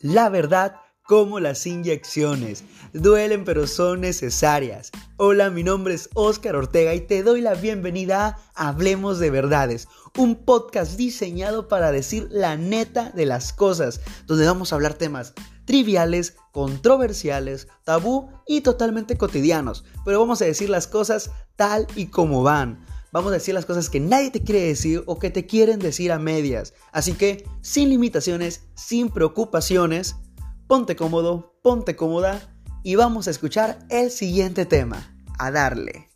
La verdad como las inyecciones. Duelen pero son necesarias. Hola, mi nombre es Oscar Ortega y te doy la bienvenida a Hablemos de Verdades, un podcast diseñado para decir la neta de las cosas, donde vamos a hablar temas triviales, controversiales, tabú y totalmente cotidianos, pero vamos a decir las cosas tal y como van. Vamos a decir las cosas que nadie te quiere decir o que te quieren decir a medias. Así que, sin limitaciones, sin preocupaciones, ponte cómodo, ponte cómoda y vamos a escuchar el siguiente tema. A darle.